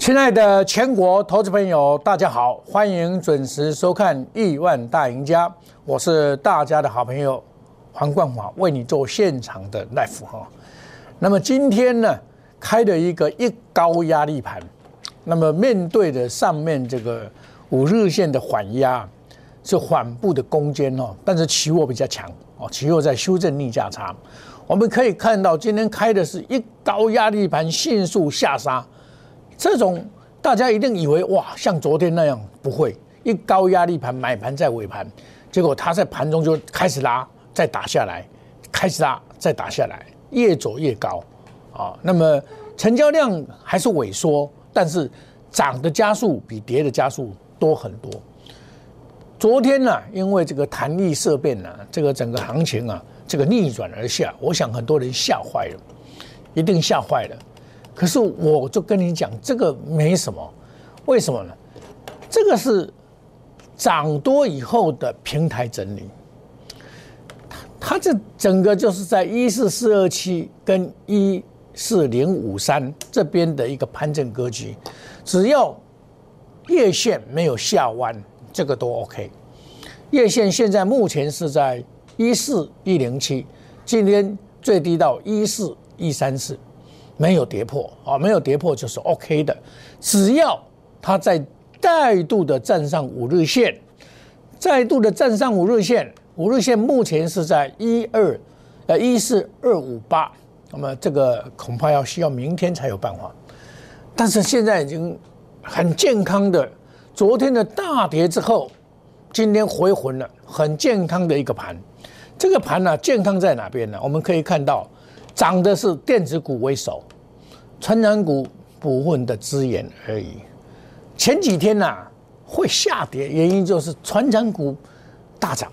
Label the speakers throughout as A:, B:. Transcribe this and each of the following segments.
A: 亲爱的全国投资朋友，大家好，欢迎准时收看《亿万大赢家》，我是大家的好朋友黄冠华，为你做现场的 live 哈。那么今天呢，开了一个一高压力盘，那么面对着上面这个五日线的缓压，是缓步的攻坚哦，但是期货比较强哦，期货在修正逆价差，我们可以看到今天开的是一高压力盘，迅速下杀。这种大家一定以为哇，像昨天那样不会一高压力盘买盘在尾盘，结果它在盘中就开始拉，再打下来，开始拉再打下来，越走越高啊。那么成交量还是萎缩，但是涨的加速比跌的加速多很多。昨天呢，因为这个弹力色变呢，这个整个行情啊，这个逆转而下，我想很多人吓坏了，一定吓坏了。可是我就跟你讲，这个没什么，为什么呢？这个是涨多以后的平台整理，它这整个就是在一四四二七跟一四零五三这边的一个盘整格局，只要月线没有下弯，这个都 OK。月线现在目前是在一四一零七，今天最低到一四一三四。没有跌破啊，没有跌破就是 OK 的。只要它在再度的站上五日线，再度的站上五日线，五日线目前是在一二呃一四二五八，那么这个恐怕要需要明天才有办法。但是现在已经很健康的，昨天的大跌之后，今天回魂了，很健康的一个盘。这个盘呢，健康在哪边呢？我们可以看到。涨的是电子股为首，成长股部分的资源而已。前几天呐会下跌，原因就是船长股大涨，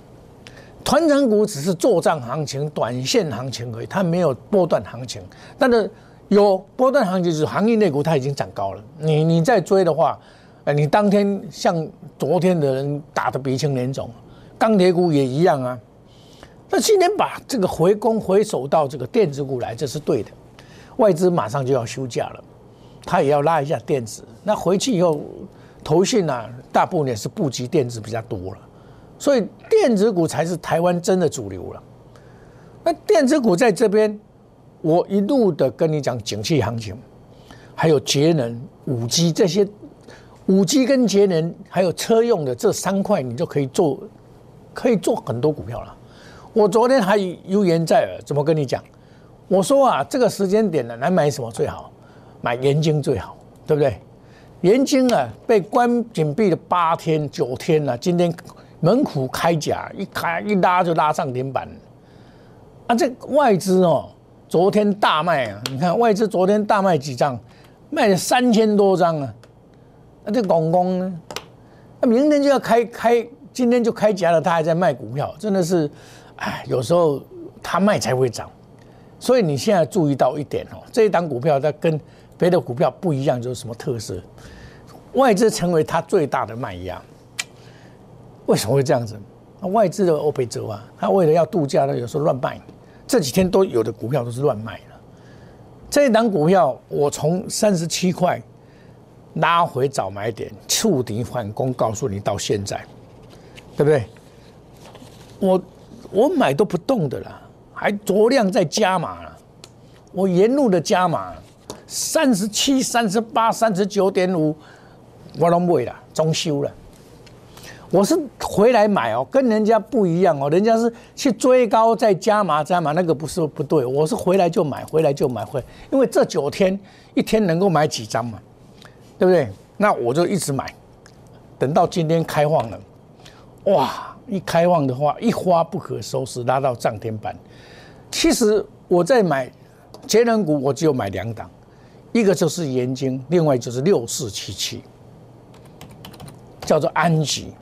A: 团长股只是做账行情、短线行情而已，它没有波段行情。但是有波段行情，就是行业内股它已经涨高了。你你再追的话，呃，你当天像昨天的人打的鼻青脸肿，钢铁股也一样啊。那今天把这个回攻回守到这个电子股来，这是对的。外资马上就要休假了，他也要拉一下电子。那回去以后，投信呢，大部分也是布局电子比较多了，所以电子股才是台湾真的主流了。那电子股在这边，我一路的跟你讲景气行情，还有节能、五 G 这些，五 G 跟节能还有车用的这三块，你就可以做，可以做很多股票了。我昨天还悠言在耳，怎么跟你讲？我说啊，这个时间点呢，来买什么最好？买盐金最好，对不对？盐金啊，被关紧闭了八天九天了，今天门户开甲，一开一拉就拉上顶板。啊，这外资哦，昨天大卖啊！你看外资昨天大卖几张，卖了三千多张啊！那这公公呢？那明天就要开开，今天就开甲了，他还在卖股票，真的是。哎，有时候他卖才会涨，所以你现在注意到一点哦，这一档股票它跟别的股票不一样，就是什么特色？外资成为它最大的卖压。为什么会这样子？外资的欧佩泽啊，他为了要度假呢，有时候乱卖。这几天都有的股票都是乱卖的。这一档股票，我从三十七块拉回早买点，触底反攻，告诉你到现在，对不对？我。我买都不动的啦，还酌量在加码。我沿路的加码，三十七、三十八、三十九点五，我都买了，中修了。我是回来买哦，跟人家不一样哦，人家是去追高再加码加码，那个不是不对。我是回来就买，回来就买回，因为这九天一天能够买几张嘛，对不对？那我就一直买，等到今天开放了，哇！一开放的话，一发不可收拾，拉到涨停板。其实我在买节能股，我只有买两档，一个就是盐津，另外就是六四七七，叫做安吉。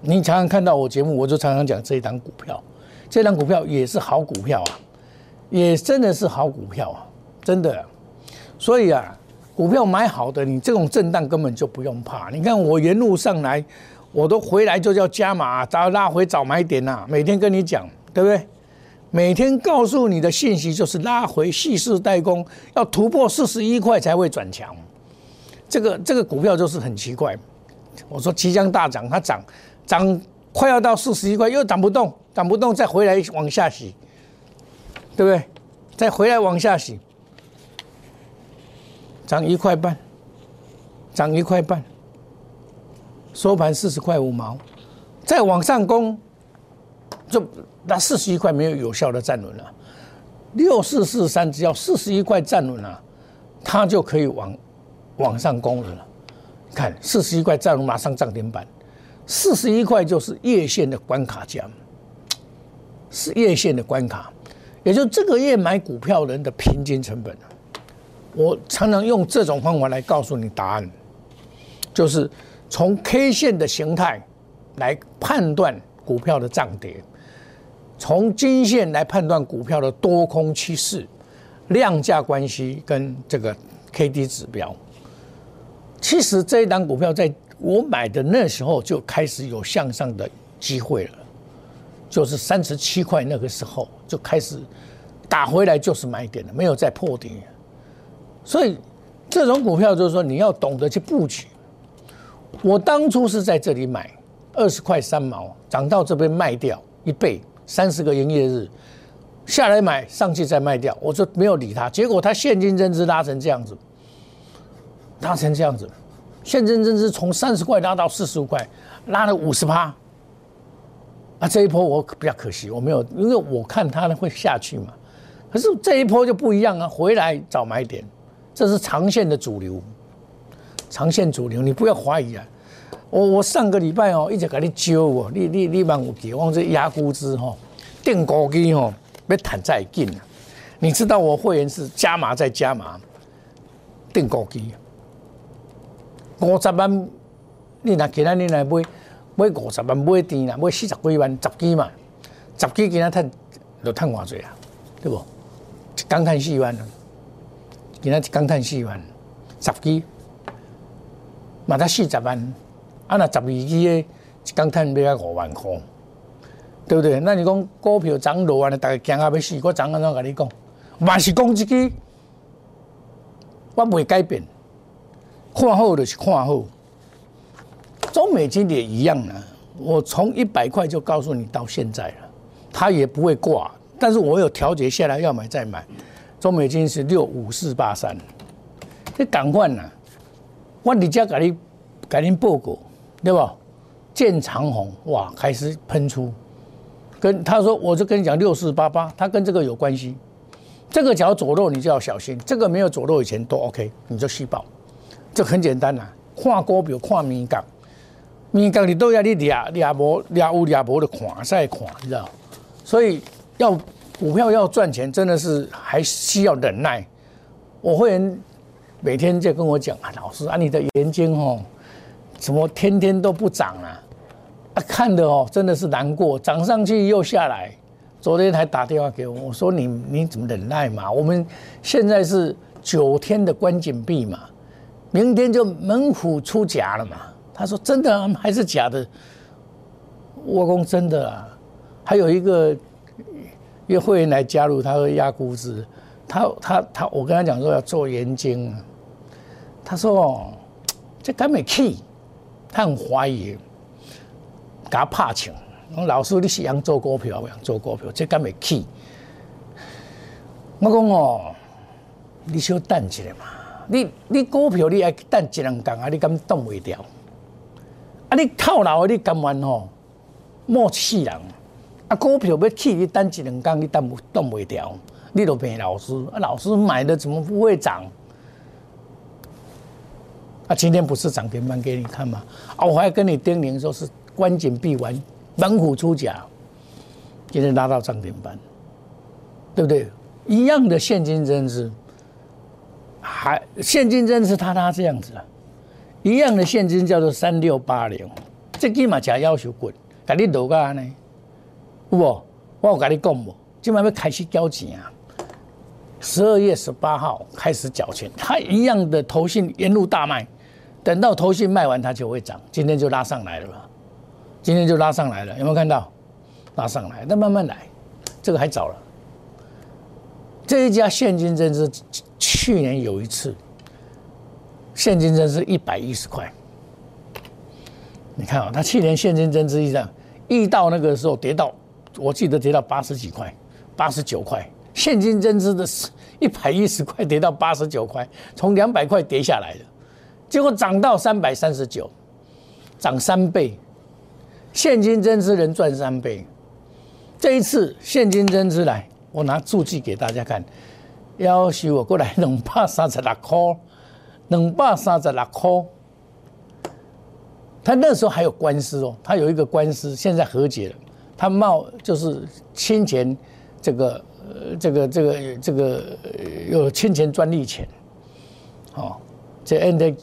A: 你常常看到我节目，我就常常讲这一档股票，这档股票也是好股票啊，也真的是好股票啊，真的。所以啊，股票买好的，你这种震荡根本就不用怕。你看我沿路上来。我都回来就叫加码，早拉回早买点呐。每天跟你讲，对不对？每天告诉你的信息就是拉回，细势待攻，要突破四十一块才会转强。这个这个股票就是很奇怪。我说即将大涨，它涨涨快要到四十一块，又涨不动，涨不动，再回来往下洗，对不对？再回来往下洗，涨一块半，涨一块半，收盘四十块五毛，再往上攻，就那四十一块没有有效的站稳了。六四四三，只要四十一块站稳了，它就可以往往上攻了。看四十一块站稳，马上涨停板。四十一块就是月线的关卡价，是月线的关卡，也就这个月买股票人的平均成本。我常常用这种方法来告诉你答案，就是从 K 线的形态来判断股票的涨跌。从均线来判断股票的多空趋势、量价关系跟这个 K D 指标。其实这一档股票在我买的那时候就开始有向上的机会了，就是三十七块那个时候就开始打回来就是买点了，没有再破底。所以这种股票就是说你要懂得去布局。我当初是在这里买二十块三毛，涨到这边卖掉一倍。三十个营业日下来买，上去再卖掉，我就没有理他。结果他现金增资拉成这样子，拉成这样子，现金增资从三十块拉到四十五块，拉了五十趴。啊，这一波我比较可惜，我没有，因为我看它会下去嘛。可是这一波就不一样啊，回来找买点，这是长线的主流，长线主流，你不要怀疑啊。我我上个礼拜哦，一直给你揪我，你你你帮我给，我讲这压估值吼，定高机吼，要谈再紧啊！你知道我会员是加码再加码，定高机，五十万，你若今仔你来买买五十万买甜啦，买四十几万十几嘛，十几今仔赚就赚偌济啊，对不？一刚赚四万，今仔一刚赚四万，十几，嘛才四十万。啊，那十二支的，一刚赚要五万块，对不对？那你讲股票涨落啊，大家惊啊要死，我涨安怎跟你讲？万是讲一句，我未改变，看好就是看好。中美金也一样啊，我从一百块就告诉你到现在了，它也不会挂，但是我有调节下来，要买再买。中美金是六五四八三，你赶快呐！我直接给你给您报告。对吧？见长虹哇，开始喷出，跟他说，我就跟你讲六四八八，它跟这个有关系。这个只要左漏，你就要小心；这个没有左漏以前都 OK，你就细报。这很简单呐，看股票看敏感，敏感你都要你俩俩博俩无俩博的看再看，你知道？所以要股票要赚钱，真的是还需要忍耐。我会员每天在跟我讲啊，老师啊，你的眼睛哦。怎么天天都不涨啊？啊，看的哦，真的是难过，涨上去又下来。昨天还打电话给我，我说你你怎么忍耐嘛？我们现在是九天的关紧闭嘛，明天就猛虎出闸了嘛。他说真的还是假的？我讲真的啊。还有一个约会员来加入，他说压估值，他他他，我跟他讲说要做研究，他说哦，这敢没去？他很怀疑，给他怕抢。老师，你是想做股票，想做股票，这敢会起？我讲哦，你小等一下嘛。你你股票你爱等一两天啊，你敢动袂掉？啊，你套牢的你甘愿吼？莫气人。啊，股票要起，你等一两天你动动袂掉，你都骗老师。啊，老师买的怎么不会涨？啊，今天不是涨停板给你看吗？我还跟你叮咛说是关紧闭完，猛虎出甲，今天拉到涨停板，对不对？一样的现金增资，还现金增资它它这样子啊，一样的现金叫做三六八零，这起码加要求滚，给你落个呢，有不？我有跟你讲不？今晚要开始交钱啊！十二月十八号开始缴钱，他一样的投信沿路大卖，等到头信卖完，它就会涨。今天就拉上来了吧？今天就拉上来了，有没有看到？拉上来，那慢慢来，这个还早了。这一家现金增资去年有一次现金增资一百一十块。你看啊，它去年现金增资一样，一到那个时候跌到，我记得跌到八十几块，八十九块，现金增资的是一百一十块跌到八十九块，从两百块跌下来的，结果涨到三百三十九，涨三倍，现金增资能赚三倍。这一次现金增资来，我拿数据给大家看，要求我过来两百三十六块，两百三十六块。他那时候还有官司哦，他有一个官司，现在和解了。他冒就是侵权，这个，这个这个这个有侵权专利权，哦，这 end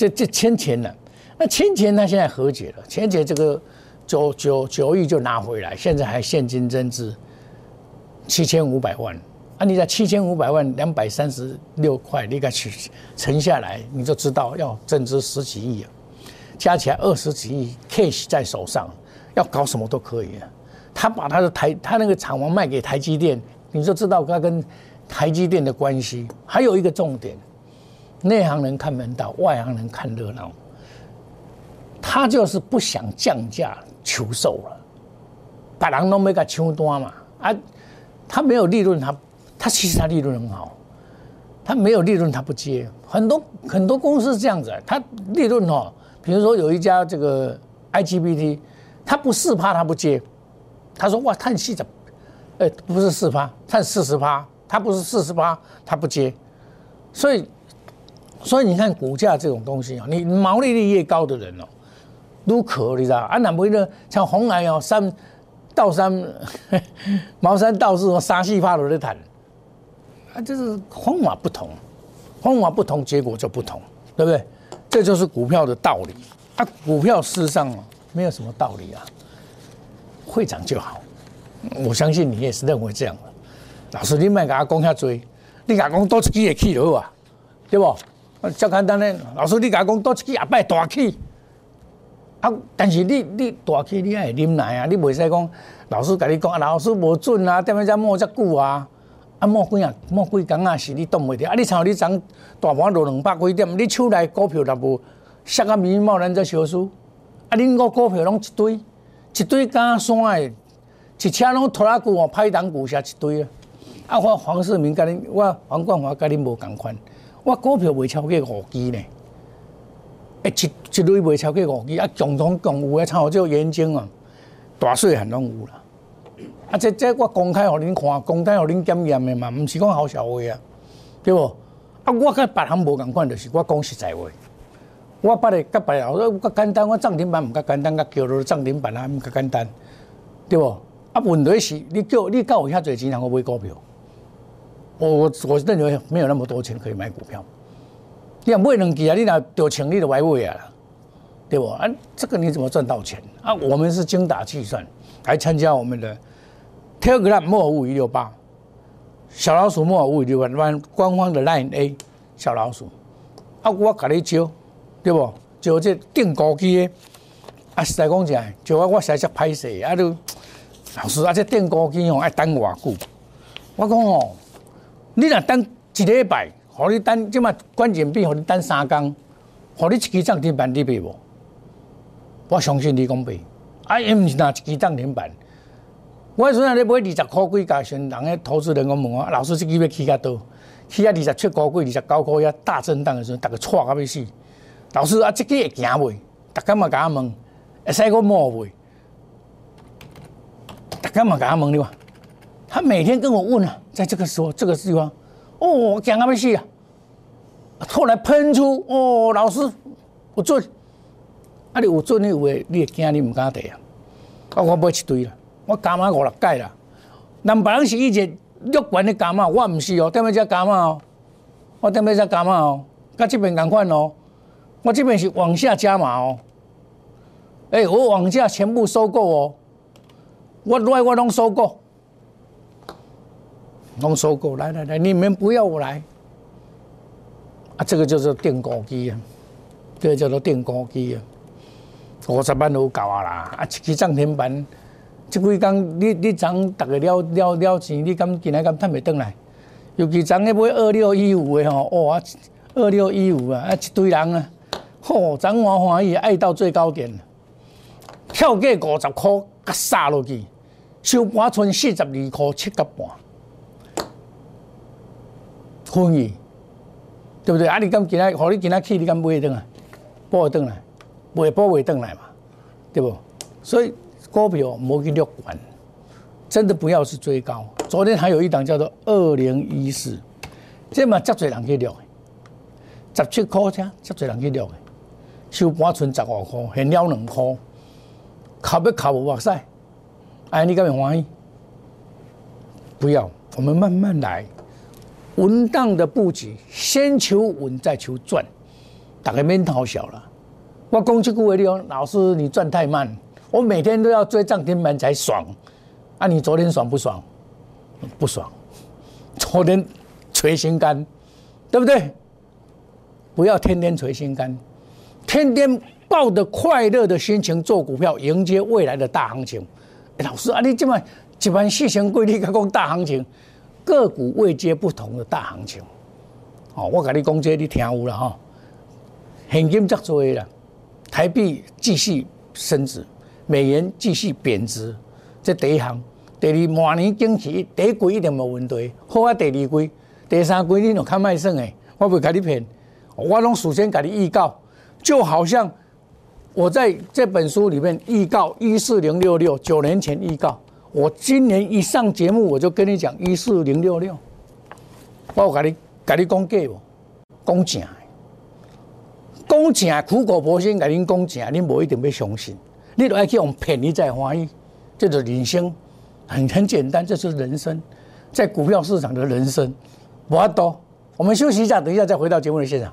A: 这这侵权了。那侵权他现在和解了，侵权这个九九九亿就拿回来，现在还现金增资七千五百万。啊，你在七千五百万两百三十六块，你敢取存下来，你就知道要增资十几亿啊。加起来二十几亿 cash 在手上，要搞什么都可以啊。他把他的台，他那个厂房卖给台积电，你就知道他跟台积电的关系。还有一个重点，内行人看门道，外行人看热闹。他就是不想降价求售了，把人都没给抢单嘛。啊，他没有利润，他他其实他利润很好，他没有利润他不接。很多很多公司是这样子，他利润哦。比如说有一家这个 IGBT，他不四趴他不接，他说哇叹气怎，哎不是四趴，叹四十趴，他不是四十趴他不接，所以所以你看股价这种东西啊，你毛利率越高的人哦，都可你知道啊？那不呢？像红海哦，三到三茅山道士和沙细发罗的谈，啊，就是方法不同，方法不同，结果就不同，对不对？这就是股票的道理啊！股票事实上没有什么道理啊，会涨就好。我相信你也是认为这样的。老师，你莫给他讲遐多，你给他讲多一支也起就好啊，对不？较简单的，老师，你甲讲多一支也拜大气。啊，但是你你大气你也会啉奶啊？你袂使讲老师甲你讲啊，老师无准啊，踮咧遮摸遮久啊。啊，莫几啊，莫几工啊，是你挡袂着。啊，你像你涨大盘落两百几点，你手内股票若无杀啊，密贸然则小输。啊，恁个股票拢一堆，一堆假山诶，一车拢拖拉股哦，派档股下一堆啊。啊，我黄世明甲恁，我黄冠华甲恁无共款，我股票袂超过五支呢。诶，一一类袂超过五支，啊，共同共有诶，像我这眼睛啊，大细汉拢有啦。啊！这这我公开互恁看，公开互恁检验诶嘛，毋是讲好笑话啊，对无？啊，我甲别行无共款，就是我讲实在话。我捌诶甲别人，我较简单，我涨停板毋较简单，甲叫落涨停板啊，毋较简单，对无？啊，问题是你叫你有遐侪钱，通我买股票。我我我认为没有那么多钱可以买股票。你若买两支啊，你若着钱，你就买买啊，对不？啊，这个你怎么赚到钱？啊，我们是精打细算来参加我们的。Telegram 莫五一六八，小老鼠莫五一六八，官官方的 Line A 小老鼠，啊，我甲你招，对不？招这订高机的，啊，实在讲起来，就我我写写歹势，啊，都老师啊，这订高机哦，爱等偌久？我讲哦，你若等一礼拜，互你等，即马关键币，互你等三工，互你一支涨停板你买无？我相信你讲买，啊，伊毋是拿一支涨停板。我阵啊咧买二十块几价钱，人个投资人讲问我，老师这支要起较多，起啊二十七块几、二十九块遐大震荡的时候，逐个错到要死。老师啊，这支会行袂？逐个嘛甲我问，会使我摸袂？逐个嘛甲我问你话，他每天跟我问啊，在这个时候、这个地方，哦，讲到要死啊！后来喷出，哦，老师有准，啊，你有做，你有诶，你会惊，你毋敢提啊？啊，我买一堆啦。我加码五六届啦，人别人是以前乐观的加码，我毋是哦，踮咧遮加码哦，我踮咧遮加码哦，甲这边共款哦，我这边是往下加码哦，哎，我往下全部收购哦，我来我拢收购，拢收购，来来来，你们不要我来，啊，这个叫做电高机啊，这个叫做电高机啊，五十万都够啊啦，啊，一支涨停板。即几工，你你昨逐个了了了钱，你敢今仔敢趁袂转来？尤其昨个买二六一五的吼，哇！二六一五啊，啊一堆人啊，吼，咱华欢喜爱到最高点，跳价五十块，甲杀落去，收盘剩四十二块七角半，欢喜，对不对？啊，你今今仔，互你今仔去，你敢买会转来？补会转来？袂补未转来嘛？对不？所以股票莫去乐观，真的不要去追高。昨天还有一档叫做二零一四，这嘛真侪人去聊。十七块钱，真侪人去聊的，收盘剩十五块，现了两块，靠要靠无哇塞？哎，你敢会欢喜？不要，我们慢慢来，稳当的布局，先求稳再求赚，大概免讨小了。我讲这句话，你讲老师你赚太慢，我每天都要追涨停板才爽。啊，你昨天爽不爽？不爽，昨天捶心肝，对不对？不要天天捶心肝，天天抱着快乐的心情做股票，迎接未来的大行情。老师啊，你这么一般细行规律，讲大行情，个股未接不同的大行情。哦，我跟你讲这，你听有了哈。现金在做了，台币继续升值，美元继续贬值，这第一行。第二，明年经济第一季一定无问题，好啊。第二季、第三季你就较卖算诶，我袂甲你骗。我拢首先给你预告，就好像我在这本书里面预告一四零六六，九年前预告，我今年一上节目我就跟你讲一四零六六，我有给你给你讲假无？讲正，讲正苦口婆心给您讲正，你无一定要相信，你都爱去用骗你才欢喜，这就是人生，很很简单，这就是人生，在股票市场的人生，不多。我们休息一下，等一下再回到节目的现场。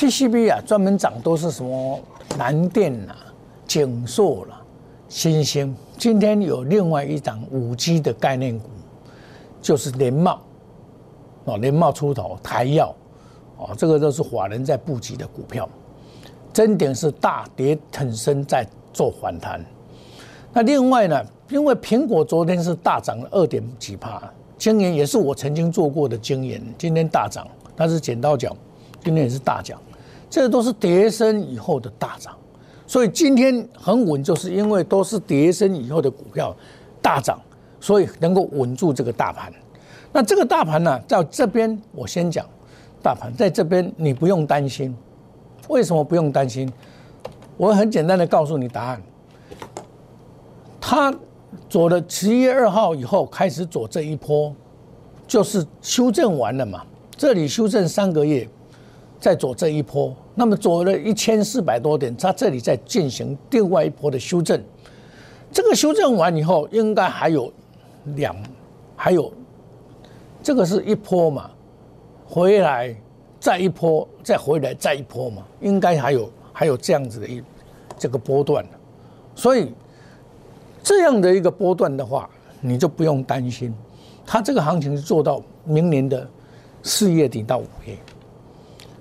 A: ，PCB 啊，专门涨都是什么南电啊、景硕了。新兴今天有另外一档五 G 的概念股，就是联茂哦，联茂出头，台药哦，这个都是华人在布局的股票。真点是大跌腾升在做反弹。那另外呢，因为苹果昨天是大涨了二点几帕，今年也是我曾经做过的经验，今天大涨，但是剪刀脚，今天也是大涨，这都是跌升以后的大涨。所以今天很稳，就是因为都是跌升以后的股票大涨，所以能够稳住这个大盘。那这个大盘呢，在这边我先讲，大盘在这边你不用担心。为什么不用担心？我很简单的告诉你答案。它走了十一月二号以后开始走这一波，就是修正完了嘛。这里修正三个月，再走这一波。那么走了一千四百多点，它这里在进行另外一波的修正。这个修正完以后，应该还有两，还有这个是一波嘛，回来再一波，再回来再一波嘛，应该还有还有这样子的一这个波段。所以这样的一个波段的话，你就不用担心，它这个行情是做到明年的四月底到五月。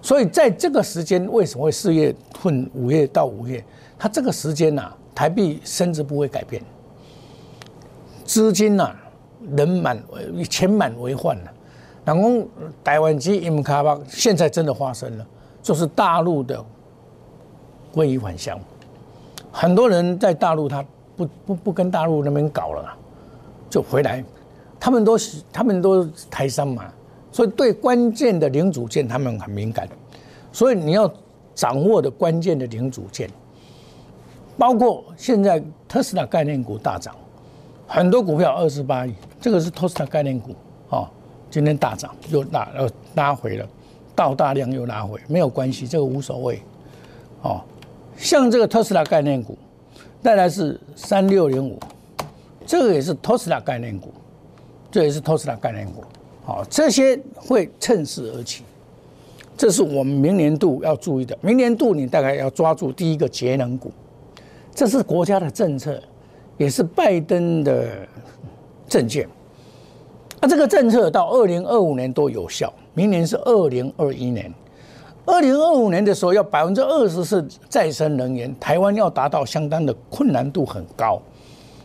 A: 所以在这个时间，为什么会四月份、五月到五月？它这个时间呐，台币升值不会改变，资金呐，人满钱满为患了，然后台湾机 M 卡巴现在真的发生了，就是大陆的归于返乡，很多人在大陆他不不不跟大陆那边搞了，就回来，他们都他们都台商嘛，所以对关键的零组件他们很敏感，所以你要掌握的关键的零组件，包括现在特斯拉概念股大涨，很多股票二十八亿，这个是特斯拉概念股哦。今天大涨又拉呃拉回了，到大量又拉回，没有关系，这个无所谓。哦，像这个特斯拉概念股，再来是三六零五，这个也是特斯拉概念股，这也是特斯拉概念股。好，这些会趁势而起，这是我们明年度要注意的。明年度你大概要抓住第一个节能股，这是国家的政策，也是拜登的政见。那这个政策到二零二五年都有效，明年是二零二一年。二零二五年的时候要百分之二十是再生能源，台湾要达到相当的困难度很高，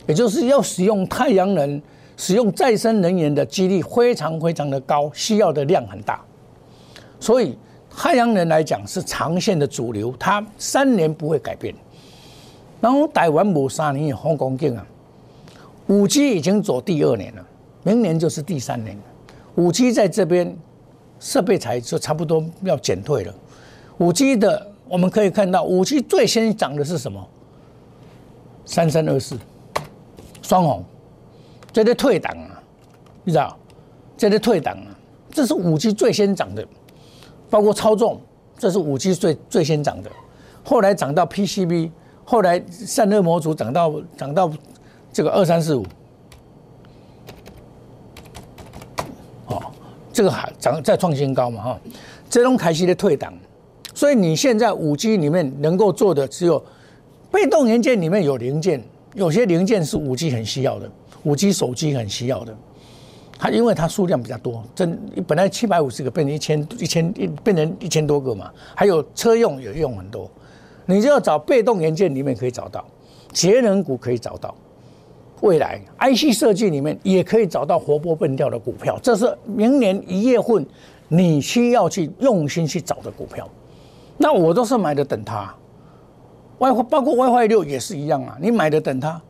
A: 也就是要使用太阳能、使用再生能源的几率非常非常的高，需要的量很大。所以太阳能来讲是长线的主流，它三年不会改变。然后台湾某三年有红光镜啊，五 G 已经走第二年了。明年就是第三年了，五 G 在这边设备才就差不多要减退了。五 G 的我们可以看到，五 G 最先涨的是什么？三三二四，双红，这在退档啊，你知道？这在退档啊，这是五 G 最先涨的，包括操纵，这是五 G 最最先涨的。后来涨到 PCB，后来散热模组涨到涨到这个二三四五。这个还涨再创新高嘛哈，这种开始的退档，所以你现在五 G 里面能够做的只有被动元件里面有零件，有些零件是五 G 很需要的，五 G 手机很需要的，它因为它数量比较多，真本来七百五十个变成一千一千一变成一千多个嘛，还有车用也用很多，你就要找被动元件里面可以找到，节能股可以找到。未来 IC 设计里面也可以找到活泼蹦跳的股票，这是明年一月份你需要去用心去找的股票。那我都是买的等它，WiFi 包括 WiFi 六也是一样啊，你买的等它，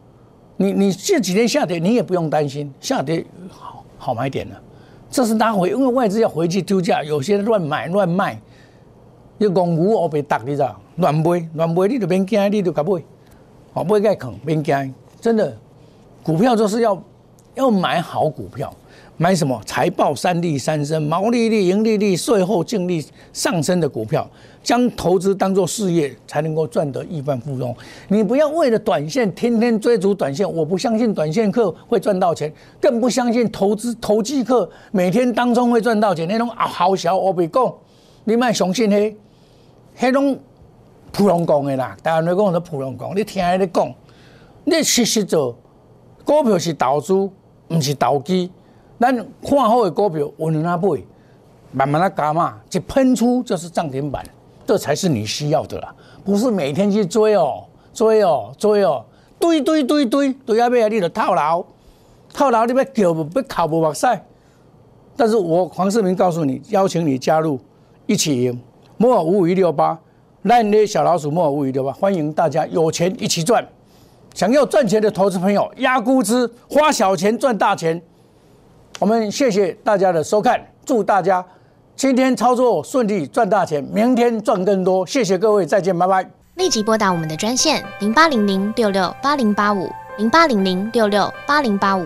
A: 你你这几天下跌你也不用担心，下跌好好买点了。这是拉回，因为外资要回去丢价，有些乱买乱卖，要公股我被打你知道？乱买乱买你就别惊，你就甲买，哦买该坑别惊，真的。股票就是要要买好股票，买什么财报三利三升、毛利率、盈利率、税后净利上升的股票，将投资当做事业，才能够赚得亿万富翁。你不要为了短线天天追逐短线，我不相信短线客会赚到钱，更不相信投资投机客每天当中会赚到钱。那种啊好小我别讲，你卖相信黑，黑种普通讲的啦，台湾人讲是普通讲，你听伊咧讲，你实实做。股票是投资，唔是投机。咱看好的股票，稳稳啊买，慢慢啊加嘛，一喷出就是涨停板，这才是你需要的啦。不是每天去追哦，追哦，追哦，堆堆堆堆堆啊！尾啊，你就套牢，套牢你要叫不要考不目屎。但是我黄世明告诉你，邀请你加入一起赢，摩尔五五一六八，烂捏小老鼠摩尔五五一六八，欢迎大家有钱一起赚。想要赚钱的投资朋友，压估值，花小钱赚大钱。我们谢谢大家的收看，祝大家今天操作顺利，赚大钱，明天赚更多。谢谢各位，再见，拜拜。
B: 立即拨打我们的专线零八零零六六八零八五零八零零六六八零八五